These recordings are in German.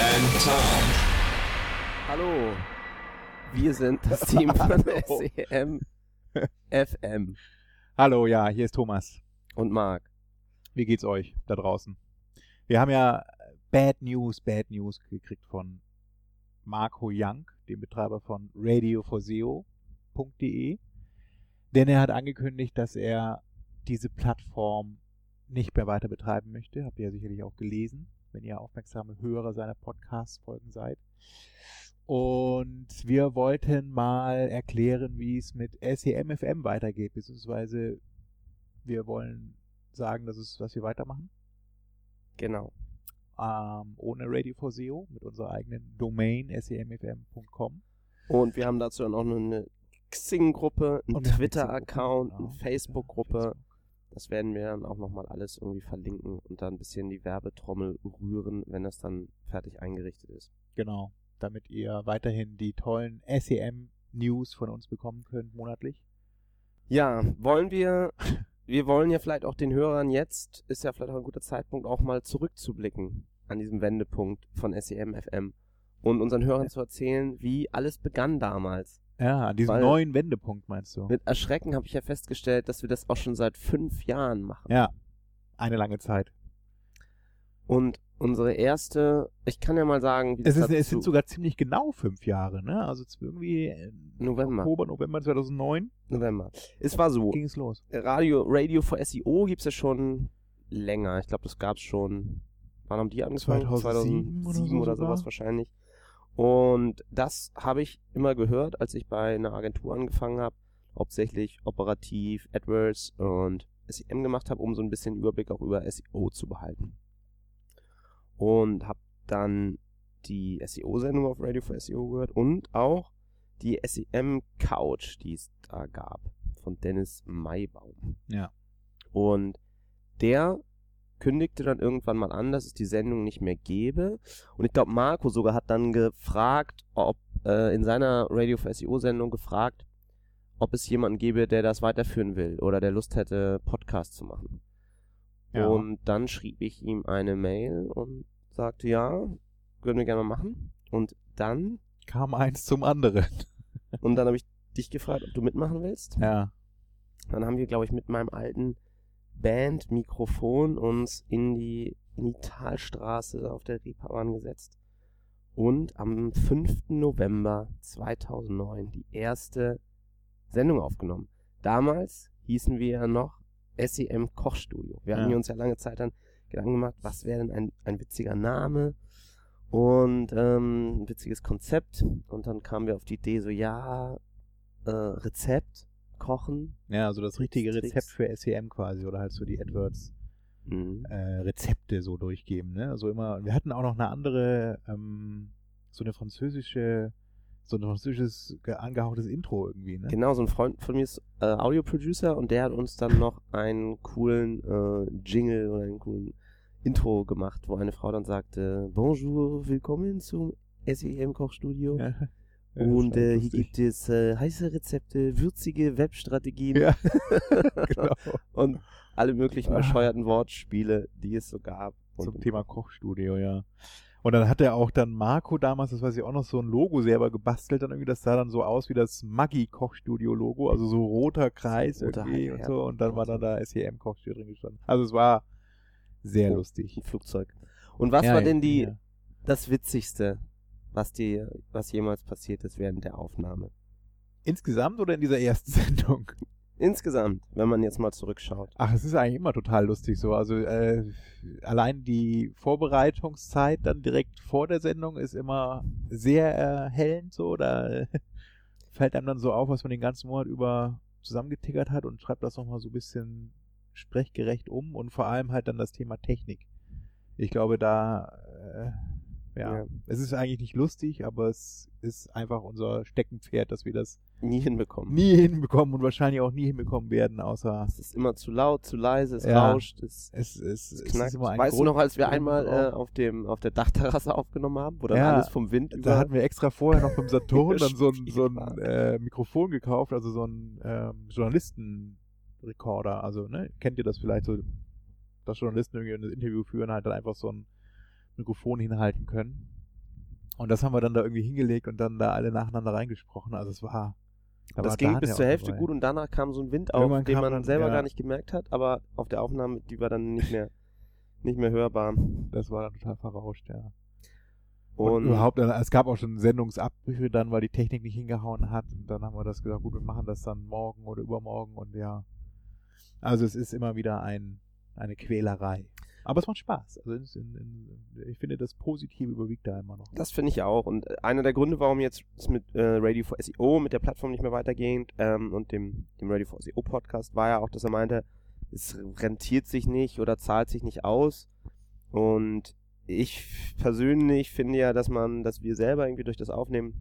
and Tom. Hallo, wir sind das Team von SEM FM Hallo, ja, hier ist Thomas. und Marc. Wie geht's euch da draußen? Wir haben ja Bad News, Bad News gekriegt von Marco Young, dem Betreiber von radioforseo.de. Denn er hat angekündigt, dass er diese Plattform nicht mehr weiter betreiben möchte. Habt ihr ja sicherlich auch gelesen, wenn ihr aufmerksame Hörer seiner Podcast-Folgen seid. Und wir wollten mal erklären, wie es mit SEMFM weitergeht, beziehungsweise wir wollen sagen, das ist, was wir weitermachen. Genau. Ähm, ohne Radio for SEO mit unserer eigenen Domain semfm.com. Und wir haben dazu dann auch noch eine Xing-Gruppe, einen Twitter-Account, Xing-Gruppe, eine genau. Facebook-Gruppe. Das werden wir dann auch nochmal alles irgendwie verlinken und dann ein bisschen die Werbetrommel rühren, wenn das dann fertig eingerichtet ist. Genau. Damit ihr weiterhin die tollen SEM-News von uns bekommen könnt monatlich. Ja, wollen wir, wir wollen ja vielleicht auch den Hörern jetzt, ist ja vielleicht auch ein guter Zeitpunkt, auch mal zurückzublicken an diesem Wendepunkt von SEM FM und unseren Hörern zu erzählen, wie alles begann damals. Ja, an diesem Weil- neuen Wendepunkt meinst du? Mit Erschrecken habe ich ja festgestellt, dass wir das auch schon seit fünf Jahren machen. Ja, eine lange Zeit. Und unsere erste, ich kann ja mal sagen, wie Es, das ist, es sind sogar ziemlich genau fünf Jahre, ne? Also irgendwie äh, November. Oktober, November 2009 November. Es war so, ging es los. Radio, Radio for SEO gibt's ja schon länger. Ich glaube, das gab's schon, wann haben die angefangen? 2007 oder so oder sowas wahrscheinlich. Und das habe ich immer gehört, als ich bei einer Agentur angefangen habe, hauptsächlich operativ, AdWords und SEM gemacht habe, um so ein bisschen Überblick auch über SEO zu behalten. Und habe dann die SEO-Sendung auf Radio for SEO gehört und auch die SEM Couch, die es da gab, von Dennis Maibaum. Ja. Und der kündigte dann irgendwann mal an, dass es die Sendung nicht mehr gäbe. Und ich glaube, Marco sogar hat dann gefragt, ob äh, in seiner Radio for SEO Sendung gefragt, ob es jemanden gäbe, der das weiterführen will oder der Lust hätte, Podcast zu machen. Ja. Und dann schrieb ich ihm eine Mail und sagte, ja, würden wir gerne mal machen. Und dann, Kam eins zum anderen. und dann habe ich dich gefragt, ob du mitmachen willst. Ja. Dann haben wir, glaube ich, mit meinem alten Band-Mikrofon uns in die, in die Talstraße auf der Reeperbahn gesetzt und am 5. November 2009 die erste Sendung aufgenommen. Damals hießen wir ja noch SEM Kochstudio. Wir hatten Ja. uns ja lange Zeit dann Gedanken gemacht, was wäre denn ein, ein witziger Name und ähm, ein witziges Konzept. Und dann kamen wir auf die Idee, so ja, äh, Rezept, Kochen, Ja, also das richtige Tricks. Rezept für SEM quasi oder halt so die AdWords Mhm. äh, Rezepte so durchgeben, ne? Also immer, wir hatten auch noch eine andere, ähm, so eine französische, so ein französisches ge- angehauchtes Intro irgendwie, ne? Genau, so ein Freund von mir ist äh, Audio-Producer und der hat uns dann noch einen coolen äh, Jingle oder einen coolen Intro gemacht, wo eine Frau dann sagte, Bonjour, willkommen zum SEM Kochstudio. Ja. Und äh, hier gibt es äh, heiße Rezepte, würzige Webstrategien Ja, genau. und alle möglichen Ah. bescheuerten Wortspiele, die es so gab. Zum Und Thema Kochstudio, ja. Und dann hat er auch dann Marco damals, das weiß ich auch noch, so ein Logo selber gebastelt, dann irgendwie, das sah dann so aus wie das Maggi-Kochstudio-Logo, also so roter Kreis Roter irgendwie und so. Und dann war dann da SEM-Kochstudio drin gestanden. Also es war sehr Oh. lustig. ein Flugzeug. Und was Ja, war denn die ja. das Witzigste, was dir, was jemals passiert ist während der Aufnahme? Insgesamt oder in dieser ersten Sendung? Insgesamt, wenn man jetzt mal zurückschaut. Ach, es ist eigentlich immer total lustig so. Also äh, allein die Vorbereitungszeit dann direkt vor der Sendung ist immer sehr erhellend so. Da äh, fällt einem dann so auf, was man den ganzen Monat über zusammengetickert hat und schreibt das nochmal so ein bisschen sprechgerecht um und vor allem halt dann das Thema Technik. Ich glaube, da, äh, ja. Ja. Es ist eigentlich nicht lustig, aber es ist einfach unser Steckenpferd, dass wir das Nie hinbekommen. nie hinbekommen und wahrscheinlich auch nie hinbekommen werden, außer Es ist immer zu laut, zu leise, es Ja. rauscht, es, es, es, es es knackt. ist immer ein weißt du noch, als wir einmal äh, auf dem auf der Dachterrasse aufgenommen haben, wo dann Ja, alles vom Wind Da hatten wir extra vorher noch beim Saturn dann so ein, so ein äh, Mikrofon gekauft, also so ein ähm, Journalistenrekorder. Also, ne, kennt ihr das vielleicht so, dass Journalisten irgendwie ein Interview führen, halt dann einfach so ein Mikrofon hinhalten können. Und das haben wir dann da irgendwie hingelegt und dann da alle nacheinander reingesprochen. Also es war. da das war ging bis zur Hälfte dabei. gut und danach kam so ein Wind auf, Irgendwann den man dann- selber ja. gar nicht gemerkt hat, aber auf der Aufnahme, die war dann nicht mehr nicht mehr hörbar. Das war dann total verrauscht, ja. Und, Und überhaupt, äh, es gab auch schon Sendungsabbrüche dann, weil die Technik nicht hingehauen hat. Und dann haben wir das gesagt, gut, wir machen das dann morgen oder übermorgen und ja. Also es ist immer wieder ein, eine Quälerei. Aber es macht Spaß. Also in, in, ich finde, das Positive überwiegt da immer noch. Das finde ich auch. Und äh, einer der Gründe, warum jetzt mit äh, Radio for SEO, mit der Plattform nicht mehr weitergeht ähm, und dem, dem Radio for SEO Podcast, war ja auch, dass er meinte, es rentiert sich nicht oder zahlt sich nicht aus. Und ich persönlich finde ja, dass man, dass wir selber irgendwie durch das Aufnehmen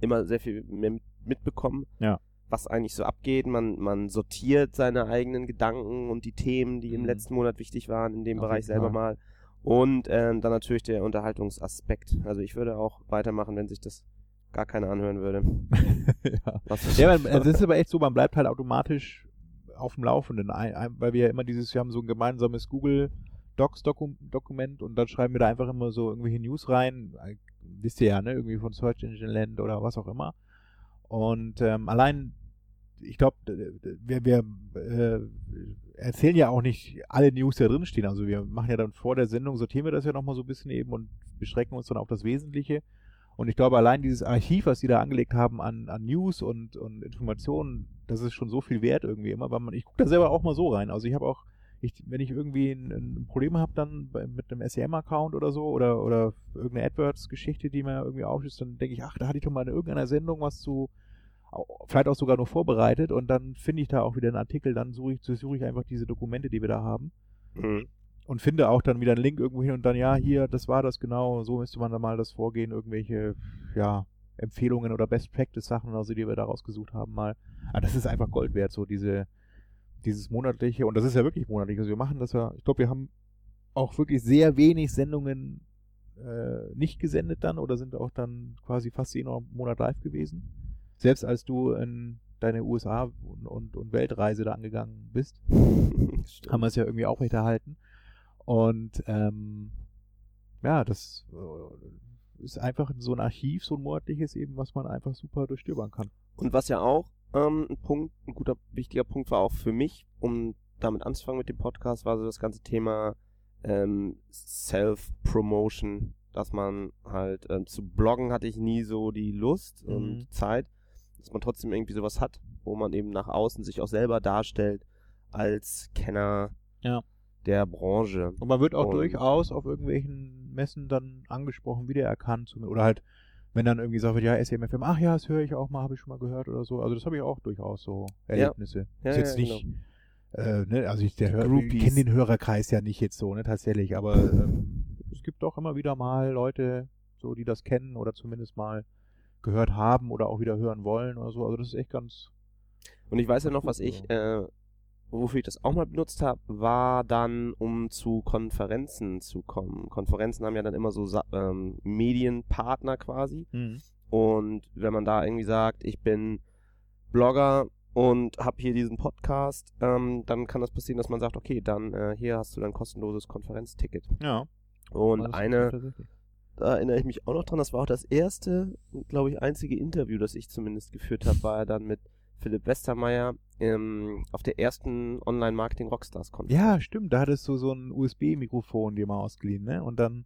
immer sehr viel mehr mit- mitbekommen, Ja. Was eigentlich so abgeht. Man, man sortiert seine eigenen Gedanken und die Themen, die im Mhm. letzten Monat wichtig waren, in dem Auf Bereich selber mal. Und ähm, dann natürlich der Unterhaltungsaspekt. Also ich würde auch weitermachen, wenn sich das gar keiner anhören würde. ja. Ja, man, es ist aber echt so, man bleibt halt automatisch auf dem Laufenden, ein, ein, weil wir ja immer dieses, wir haben so ein gemeinsames Google Docs Doku Dokument und dann schreiben wir da einfach immer so irgendwelche News rein, Äh, wisst ihr ja, ne, irgendwie von Search Engine Land oder was auch immer. Und ähm, allein, ich glaube, wir, wir äh, erzählen ja auch nicht alle News, die da drin stehen. Also wir machen ja dann vor der Sendung, sortieren wir das ja nochmal so ein bisschen eben und beschränken uns dann auf das Wesentliche. Und ich glaube, allein dieses Archiv, was die da angelegt haben an, an News und, und Informationen, das ist schon so viel wert irgendwie immer, weil man, ich gucke da selber auch mal so rein. Also ich habe auch, ich, wenn ich irgendwie ein, ein Problem habe dann bei, mit einem SEM-Account oder so oder, oder irgendeine AdWords-Geschichte, die mir irgendwie aufschießt, dann denke ich, ach, da hatte ich doch mal in irgendeiner Sendung was zu, vielleicht auch sogar nur vorbereitet und dann finde ich da auch wieder einen Artikel, dann suche ich, suche ich einfach diese Dokumente, die wir da haben Mhm. und finde auch dann wieder einen Link irgendwo hin und dann, ja, hier, das war das genau, so müsste man dann mal das vorgehen, irgendwelche, ja, Empfehlungen oder Best Practice Sachen, also die wir da rausgesucht haben, mal. Aber das ist einfach Gold wert, so diese, dieses monatliche, und das ist ja wirklich monatlich, also wir machen das ja, ich glaube, wir haben auch wirklich sehr wenig Sendungen äh, nicht gesendet dann oder sind auch dann quasi fast jeden Monat live gewesen. Selbst als du in deine USA und, und, und Weltreise da angegangen bist haben wir es ja irgendwie aufrechterhalten. Und ähm, ja, das äh, ist einfach so ein Archiv, so ein monatliches eben, was man einfach super durchstöbern kann. Und was ja auch ähm, ein Punkt, ein guter, wichtiger Punkt war auch für mich, um damit anzufangen mit dem Podcast, war so das ganze Thema ähm, Self-Promotion, dass man halt ähm, zu bloggen hatte ich nie so die Lust Mhm. und Zeit, dass man trotzdem irgendwie sowas hat, wo man eben nach außen sich auch selber darstellt als Kenner Ja. der Branche. Und man wird auch Und- durchaus auf irgendwelchen Messen dann angesprochen, wiedererkannt. Oder halt, wenn dann irgendwie gesagt wird, ja, SMFM, ach ja, das höre ich auch mal, habe ich schon mal gehört oder so. Also das habe ich auch durchaus so Erlebnisse. Ja, ist jetzt ja, nicht, äh, ne, also ich der Hör, kenne den Hörerkreis ja nicht jetzt so, ne, tatsächlich, aber ähm, es gibt doch immer wieder mal Leute, so die das kennen oder zumindest mal gehört haben oder auch wieder hören wollen oder so. Also das ist echt ganz. Und ich weiß ja noch, was ich, äh, wofür ich das auch mal benutzt habe, war dann, um zu Konferenzen zu kommen. Konferenzen haben ja dann immer so ähm, Medienpartner quasi. Und wenn man da irgendwie sagt, ich bin Blogger und habe hier diesen Podcast, ähm, dann kann das passieren, dass man sagt, okay, dann äh, hier hast du dein kostenloses Konferenzticket. Ja. Und eine, da erinnere ich mich auch noch dran, das war auch das erste, glaube ich, einzige Interview, das ich zumindest geführt habe, war dann mit Philipp Westermeier ähm, auf der ersten Online-Marketing-Rockstars-Konferenz. Ja, stimmt. Da hattest du so ein USB-Mikrofon dir mal ausgeliehen, ne? Und dann.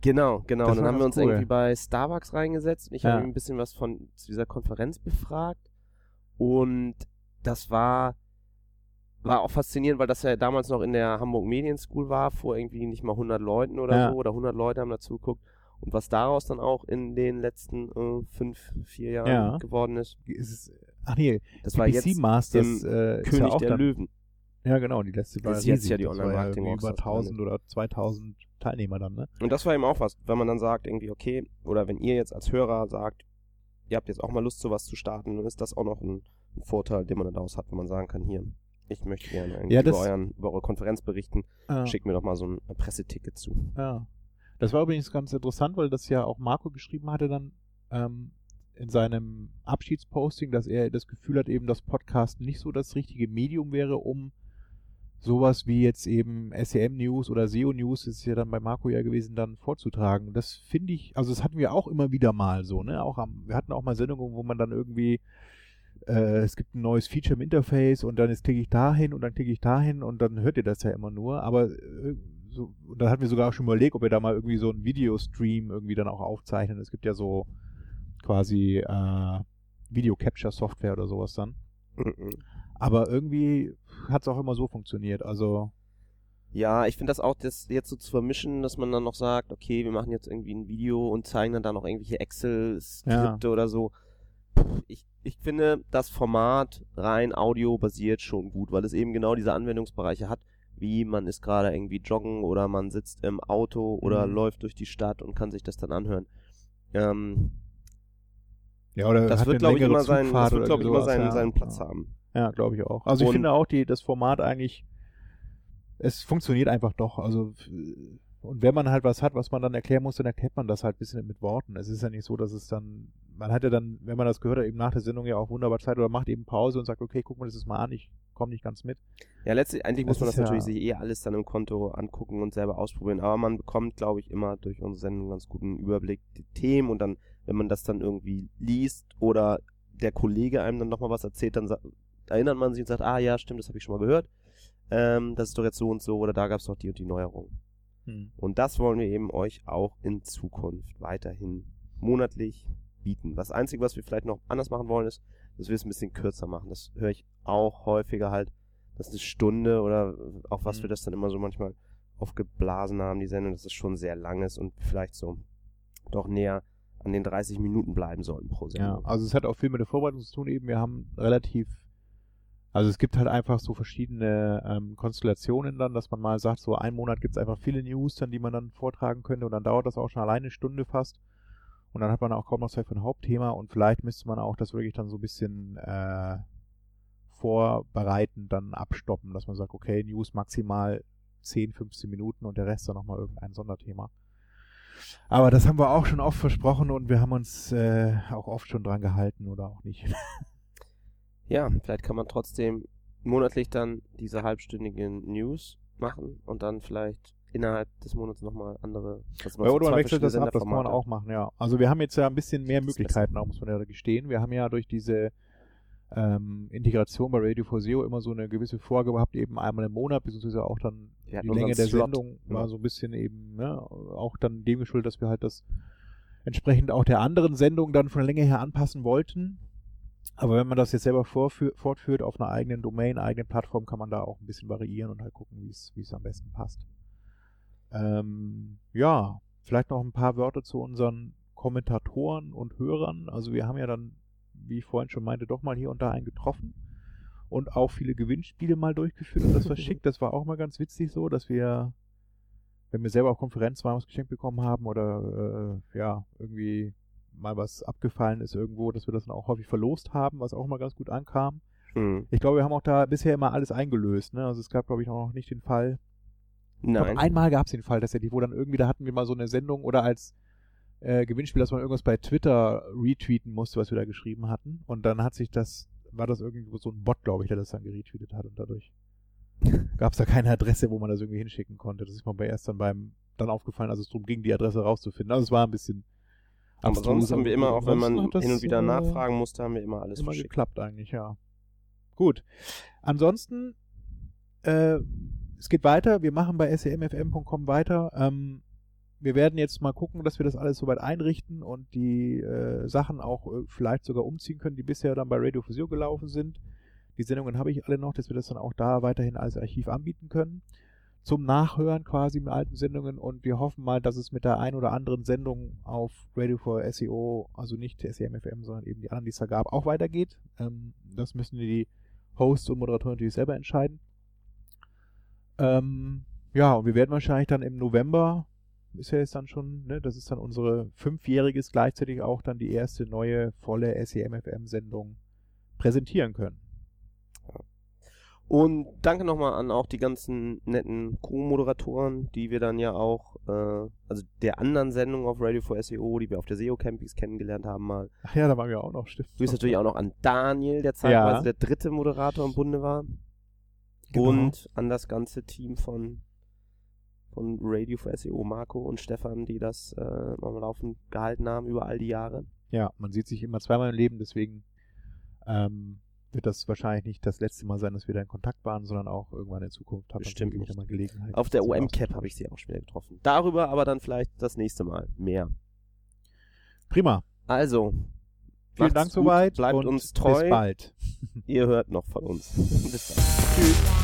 Genau, genau. Und dann haben wir uns cool. irgendwie bei Starbucks reingesetzt und ich Ja. habe ein bisschen was von zu dieser Konferenz befragt. Und das war, war auch faszinierend, weil das ja damals noch in der Hamburg Medien School war, vor irgendwie nicht mal 100 Leuten oder Ja. so, oder 100 Leute haben dazu geguckt. Und was daraus dann auch in den letzten äh, fünf, vier Jahren Ja. geworden ist, Ist es, ach nee, das war BBC jetzt Masters äh, König ja der dann, Löwen. Ja, genau, die letzte war Das ist jetzt riesig. ja die war Online-Marketing irgendwie über Rockstars 1000 oder 2000 Teilnehmer dann, ne? Und das war eben auch was, wenn man dann sagt, irgendwie, okay, oder wenn ihr jetzt als Hörer sagt, ihr habt jetzt auch mal Lust, sowas zu starten, dann ist das auch noch ein, ein Vorteil, den man dann daraus hat, wenn man sagen kann, hier, ich möchte gerne Ja, über, euren, über eure Konferenz berichten, Ja. schickt mir doch mal so ein Presseticket zu. Ja. Das war übrigens ganz interessant, weil das ja auch Marco geschrieben hatte dann ähm, in seinem Abschiedsposting, dass er das Gefühl hat, eben, dass Podcast nicht so das richtige Medium wäre, um sowas wie jetzt eben SEM-News oder SEO-News, ist ja dann bei Marco ja gewesen, dann vorzutragen. Das finde ich, also das hatten wir auch immer wieder mal so, ne? Auch am, wir hatten auch mal Sendungen, wo man dann irgendwie äh, es gibt ein neues Feature im Interface und dann jetzt klicke ich dahin und dann klicke ich dahin und dann hört ihr das ja immer nur. Aber äh, so, und dann hatten wir sogar schon überlegt, ob wir da mal irgendwie so einen Videostream irgendwie dann auch aufzeichnen. Es gibt ja so quasi äh, Video-Capture-Software oder sowas dann. Mhm. Aber irgendwie hat es auch immer so funktioniert. Also, Ja, ich finde das auch, das jetzt so zu vermischen, dass man dann noch sagt, okay, wir machen jetzt irgendwie ein Video und zeigen dann da noch irgendwelche Excel-Skripte oder so. Ich, ich finde das Format rein Audio basiert schon gut, weil es eben genau diese Anwendungsbereiche hat, wie man ist gerade irgendwie joggen oder man sitzt im Auto oder Mhm. läuft durch die Stadt und kann sich das dann anhören. Ähm, ja, oder das hat wird, glaube ich, immer, sein, das wird, oder glaube ich, immer seinen, ja. seinen Platz ja. haben. Ja, glaube ich auch. Also ich Und- finde auch, die, das Format eigentlich, es funktioniert einfach doch. Also und wenn man halt was hat, was man dann erklären muss, dann erklärt man das halt ein bisschen mit Worten. Es ist ja nicht so, dass es dann, man hat ja dann, wenn man das gehört hat, eben nach der Sendung ja auch wunderbar Zeit oder macht eben Pause und sagt, okay, guck mal das jetzt mal an, ich komme nicht ganz mit. Ja, letztlich, eigentlich muss man ist das natürlich ja- sich eh alles dann im Konto angucken und selber ausprobieren. Aber man bekommt, glaube ich, immer durch unsere Sendung einen ganz guten Überblick die Themen und dann, wenn man das dann irgendwie liest oder der Kollege einem dann nochmal was erzählt, dann erinnert man sich und sagt, ah ja, stimmt, das habe ich schon mal gehört. Ähm, das ist doch jetzt so und so oder da gab es doch die und die Neuerung. Und das wollen wir eben euch auch in Zukunft weiterhin monatlich bieten. Das Einzige, was wir vielleicht noch anders machen wollen, ist, dass wir es ein bisschen kürzer machen. Das höre ich auch häufiger halt, dass eine Stunde oder auch was Mhm. wir das dann immer so manchmal aufgeblasen haben, die Sendung, dass es schon sehr lang ist und vielleicht so doch näher an den 30 Minuten bleiben sollten pro Ja, Sendung. also es hat auch viel mit der Vorbereitung zu tun eben. Wir haben relativ, also es gibt halt einfach so verschiedene ähm, Konstellationen dann, dass man mal sagt, so einen Monat gibt es einfach viele News dann, die man dann vortragen könnte und dann dauert das auch schon alleine eine Stunde fast. Und dann hat man auch kaum noch Zeit für ein Hauptthema und vielleicht müsste man auch das wirklich dann so ein bisschen äh, vorbereiten, dann abstoppen, dass man sagt, okay, News maximal 10, 15 Minuten und der Rest dann nochmal irgendein Sonderthema. Aber das haben wir auch schon oft versprochen und wir haben uns äh, auch oft schon dran gehalten oder auch nicht. Ja, vielleicht kann man trotzdem monatlich dann diese halbstündigen News machen und dann vielleicht innerhalb des Monats nochmal andere. dass Ja, so oder man wechselt das ab, das kann man auch machen, ja. Also wir haben jetzt ja ein bisschen mehr Möglichkeiten, auch muss man ja gestehen. Wir haben ja durch diese ähm, Integration bei Radio for SEO immer so eine gewisse Vorgabe gehabt, eben einmal im Monat, beziehungsweise auch dann Wir die Länge der Slot. Sendung war Ja. so ein bisschen eben, ne, auch dann dem geschuldet, dass wir halt das entsprechend auch der anderen Sendung dann von der Länge her anpassen wollten. Aber wenn man das jetzt selber fortführt auf einer eigenen Domain, eigenen Plattform, kann man da auch ein bisschen variieren und halt gucken, wie es wie es am besten passt. Ähm, ja, vielleicht noch ein paar Wörter zu unseren Kommentatoren und Hörern. Also wir haben ja dann, wie ich vorhin schon meinte, doch mal hier und da einen getroffen und auch viele Gewinnspiele mal durchgeführt und das verschickt. Das war auch mal ganz witzig so, dass wir, wenn wir selber auf Konferenz waren, was geschenkt bekommen haben oder äh, ja, irgendwie mal was abgefallen ist irgendwo, dass wir das dann auch häufig verlost haben, was auch mal ganz gut ankam. Hm. Ich glaube, wir haben auch da bisher immer alles eingelöst. Ne? Also es gab, glaube ich, noch nicht den Fall, Nein. glaube, einmal gab es den Fall tatsächlich, wo dann irgendwie, da hatten wir mal so eine Sendung oder als äh, Gewinnspiel, dass man irgendwas bei Twitter retweeten musste, was wir da geschrieben hatten. Und dann hat sich das, war das irgendwo so ein Bot, glaube ich, der das dann geretweetet hat und dadurch gab es da keine Adresse, wo man das irgendwie hinschicken konnte. Das ist mir bei erst dann beim dann aufgefallen, als es darum ging, die Adresse rauszufinden. Also es war ein bisschen Aber sonst haben wir immer, auch wenn man hin und wieder nachfragen musste, haben wir immer alles immer verschickt. geklappt eigentlich, ja. Gut. Ansonsten, äh, es geht weiter. Wir machen bei semfm.com weiter. Ähm, wir werden jetzt mal gucken, dass wir das alles soweit einrichten und die äh, Sachen auch äh, vielleicht sogar umziehen können, die bisher dann bei Radio Physio gelaufen sind. Die Sendungen habe ich alle noch, dass wir das dann auch da weiterhin als Archiv anbieten können. Zum Nachhören quasi mit alten Sendungen und wir hoffen mal, dass es mit der ein oder anderen Sendung auf Radio for SEO, also nicht SEMFM, sondern eben die anderen, die es da gab, auch weitergeht. Ähm, das müssen die Hosts und Moderatoren natürlich selber entscheiden. Ähm, ja, und wir werden wahrscheinlich dann im November ist ja jetzt dann schon, ne, das ist dann unsere fünfjähriges, gleichzeitig auch dann die erste neue volle SEMFM-Sendung präsentieren können. Und danke nochmal an auch die ganzen netten Crew-Moderatoren, die wir dann ja auch, äh, also der anderen Sendung auf Radio for SEO, die wir auf der SEO Campings kennengelernt haben mal. Ach ja, da waren wir auch noch, stimmt. Grüß natürlich auch noch an Daniel, der zeitweise Ja. der dritte Moderator im Bunde war. Genau. Und an das ganze Team von, von Radio for SEO, Marco und Stefan, die das äh, am Laufen gehalten haben über all die Jahre. Ja, man sieht sich immer zweimal im Leben, deswegen ähm, wird das wahrscheinlich nicht das letzte Mal sein, dass wir da in Kontakt waren, sondern auch irgendwann in Zukunft hat man Bestimmt nicht. mal Gelegenheit. Auf der OM-Cap auszutauschen. habe ich sie auch schon wieder getroffen. Darüber aber dann vielleicht das nächste Mal mehr. Prima. Also, Vielen Dank soweit. Bleibt uns treu. Bis bald. Ihr hört noch von uns. Bis dann. Tschüss.